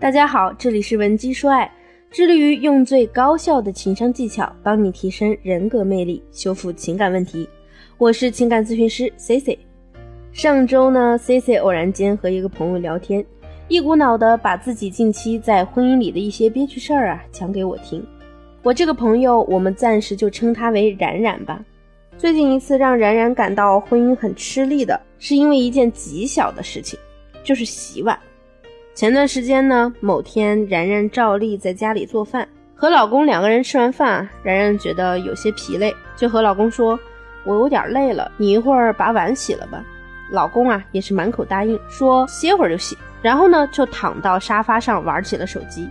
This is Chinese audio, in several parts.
大家好，这里是文姬说爱，致力于用最高效的情商技巧帮你提升人格魅力，修复情感问题。我是情感咨询师 C C。上周呢，C C 偶然间和一个朋友聊天，一股脑的把自己近期在婚姻里的一些憋屈事儿啊讲给我听。我这个朋友，我们暂时就称他为冉冉吧。最近一次让冉冉感到婚姻很吃力的，是因为一件极小的事情，就是洗碗。前段时间呢，某天然然照例在家里做饭，和老公两个人吃完饭啊，然然觉得有些疲累，就和老公说：“我有点累了，你一会儿把碗洗了吧。”老公啊也是满口答应，说歇会儿就洗。然后呢，就躺到沙发上玩起了手机。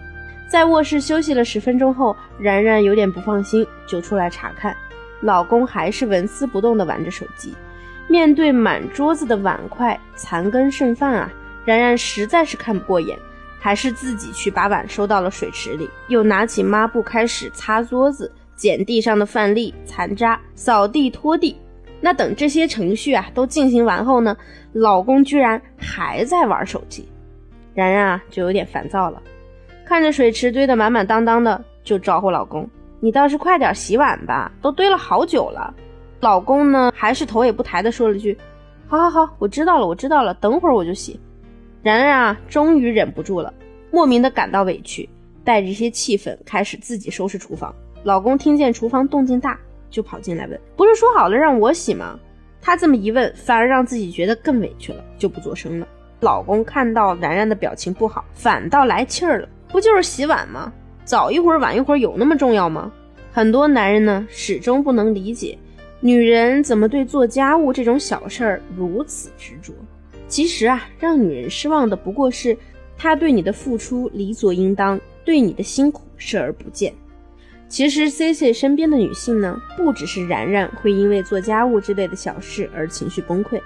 在卧室休息了十分钟后，然然有点不放心，就出来查看，老公还是纹丝不动地玩着手机。面对满桌子的碗筷、残羹剩饭啊。然然实在是看不过眼，还是自己去把碗收到了水池里，又拿起抹布开始擦桌子、捡地上的饭粒、残渣、扫地、拖地。那等这些程序啊都进行完后呢，老公居然还在玩手机，然然啊就有点烦躁了，看着水池堆得满满当当的，就招呼老公：“你倒是快点洗碗吧，都堆了好久了。”老公呢还是头也不抬的说了句：“好好好，我知道了，我知道了，等会儿我就洗。”然然啊，终于忍不住了，莫名的感到委屈，带着一些气愤，开始自己收拾厨房。老公听见厨房动静大，就跑进来问：“不是说好了让我洗吗？”他这么一问，反而让自己觉得更委屈了，就不作声了。老公看到然然的表情不好，反倒来气儿了：“不就是洗碗吗？早一会儿晚一会儿有那么重要吗？”很多男人呢，始终不能理解，女人怎么对做家务这种小事儿如此执着。其实啊，让女人失望的不过是，她对你的付出理所应当，对你的辛苦视而不见。其实 C C 身边的女性呢，不只是然然会因为做家务之类的小事而情绪崩溃，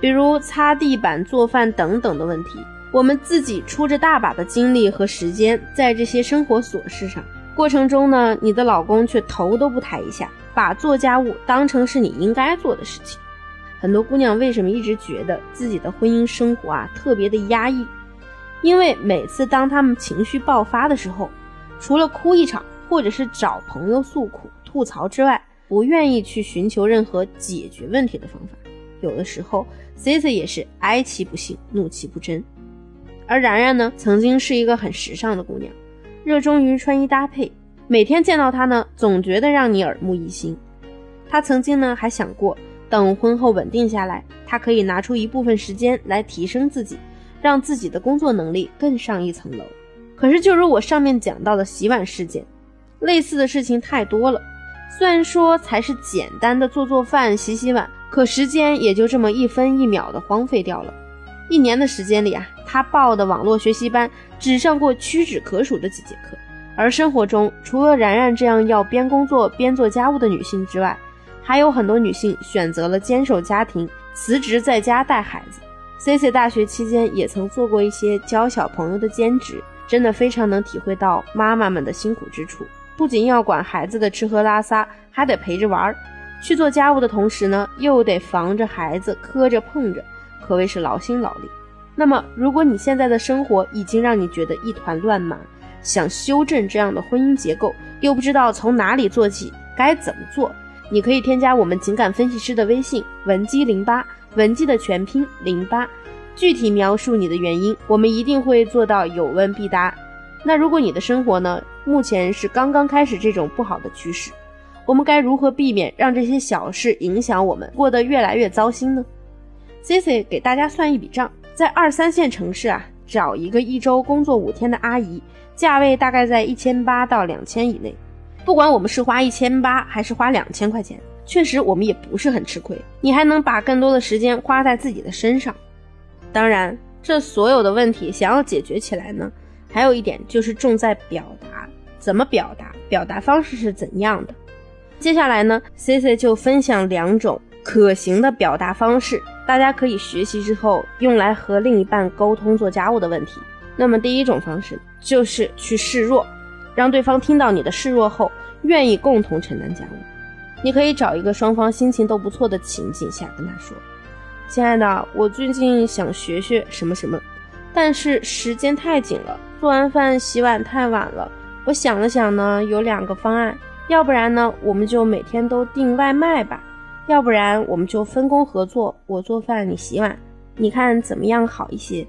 比如擦地板、做饭等等的问题，我们自己出着大把的精力和时间在这些生活琐事上，过程中呢，你的老公却头都不抬一下，把做家务当成是你应该做的事情。很多姑娘为什么一直觉得自己的婚姻生活啊特别的压抑？因为每次当她们情绪爆发的时候，除了哭一场或者是找朋友诉苦吐槽之外，不愿意去寻求任何解决问题的方法。有的时候，C C 也是哀其不幸，怒其不争。而然然呢，曾经是一个很时尚的姑娘，热衷于穿衣搭配，每天见到她呢，总觉得让你耳目一新。她曾经呢，还想过。等婚后稳定下来，她可以拿出一部分时间来提升自己，让自己的工作能力更上一层楼。可是，就如我上面讲到的洗碗事件，类似的事情太多了。虽然说才是简单的做做饭、洗洗碗，可时间也就这么一分一秒的荒废掉了。一年的时间里啊，她报的网络学习班只上过屈指可数的几节课。而生活中，除了然然这样要边工作边做家务的女性之外，还有很多女性选择了坚守家庭，辞职在家带孩子。C C 大学期间也曾做过一些教小朋友的兼职，真的非常能体会到妈妈们的辛苦之处。不仅要管孩子的吃喝拉撒，还得陪着玩儿。去做家务的同时呢，又得防着孩子磕着碰着，可谓是劳心劳力。那么，如果你现在的生活已经让你觉得一团乱麻，想修正这样的婚姻结构，又不知道从哪里做起，该怎么做？你可以添加我们情感分析师的微信文姬零八，文姬的全拼零八，具体描述你的原因，我们一定会做到有问必答。那如果你的生活呢，目前是刚刚开始这种不好的趋势，我们该如何避免让这些小事影响我们过得越来越糟心呢？Cici 给大家算一笔账，在二三线城市啊，找一个一周工作五天的阿姨，价位大概在一千八到两千以内。不管我们是花一千八还是花两千块钱，确实我们也不是很吃亏。你还能把更多的时间花在自己的身上。当然，这所有的问题想要解决起来呢，还有一点就是重在表达，怎么表达，表达方式是怎样的。接下来呢，C C 就分享两种可行的表达方式，大家可以学习之后用来和另一半沟通做家务的问题。那么第一种方式就是去示弱。让对方听到你的示弱后，愿意共同承担家务。你可以找一个双方心情都不错的情景下跟他说：“亲爱的，我最近想学学什么什么，但是时间太紧了，做完饭洗碗太晚了。我想了想呢，有两个方案，要不然呢，我们就每天都订外卖吧；要不然我们就分工合作，我做饭你洗碗，你看怎么样好一些？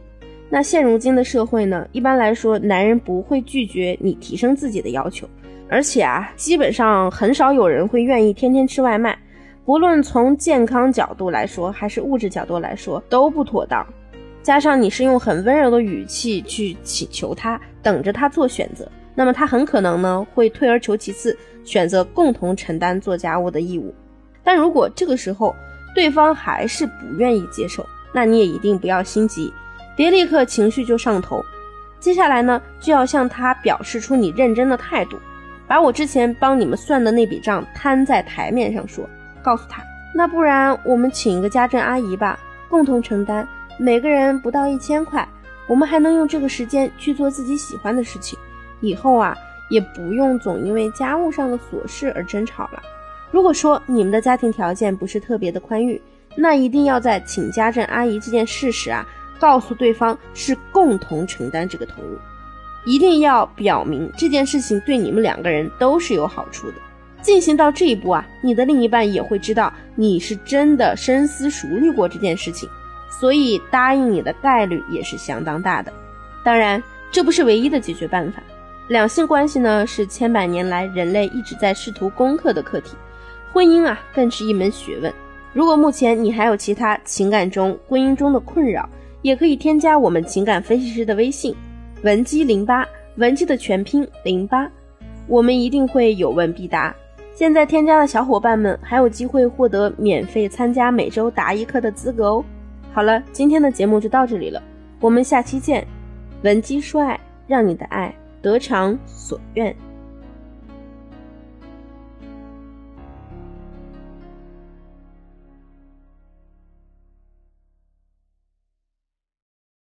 那现如今的社会呢，一般来说，男人不会拒绝你提升自己的要求，而且啊，基本上很少有人会愿意天天吃外卖，不论从健康角度来说，还是物质角度来说，都不妥当。加上你是用很温柔的语气去请求他，等着他做选择，那么他很可能呢会退而求其次，选择共同承担做家务的义务。但如果这个时候对方还是不愿意接受，那你也一定不要心急，别立刻情绪就上头。接下来呢，就要向他表示出你认真的态度，把我之前帮你们算的那笔账摊在台面上说，告诉他，那不然我们请一个家政阿姨吧，共同承担。每个人不到一千块，我们还能用这个时间去做自己喜欢的事情。以后啊，也不用总因为家务上的琐事而争吵了。如果说你们的家庭条件不是特别的宽裕，那一定要在请家政阿姨这件事时啊，告诉对方是共同承担这个投入，一定要表明这件事情对你们两个人都是有好处的。进行到这一步啊，你的另一半也会知道你是真的深思熟虑过这件事情。所以答应你的概率也是相当大的，当然这不是唯一的解决办法。两性关系呢是千百年来人类一直在试图攻克的课题，婚姻啊更是一门学问。如果目前你还有其他情感中、婚姻中的困扰，也可以添加我们情感分析师的微信文姬零八，文姬的全拼零八，我们一定会有问必答。现在添加的小伙伴们还有机会获得免费参加每周答疑课的资格哦。好了，今天的节目就到这里了，我们下期见。闻鸡说爱，让你的爱得偿所愿。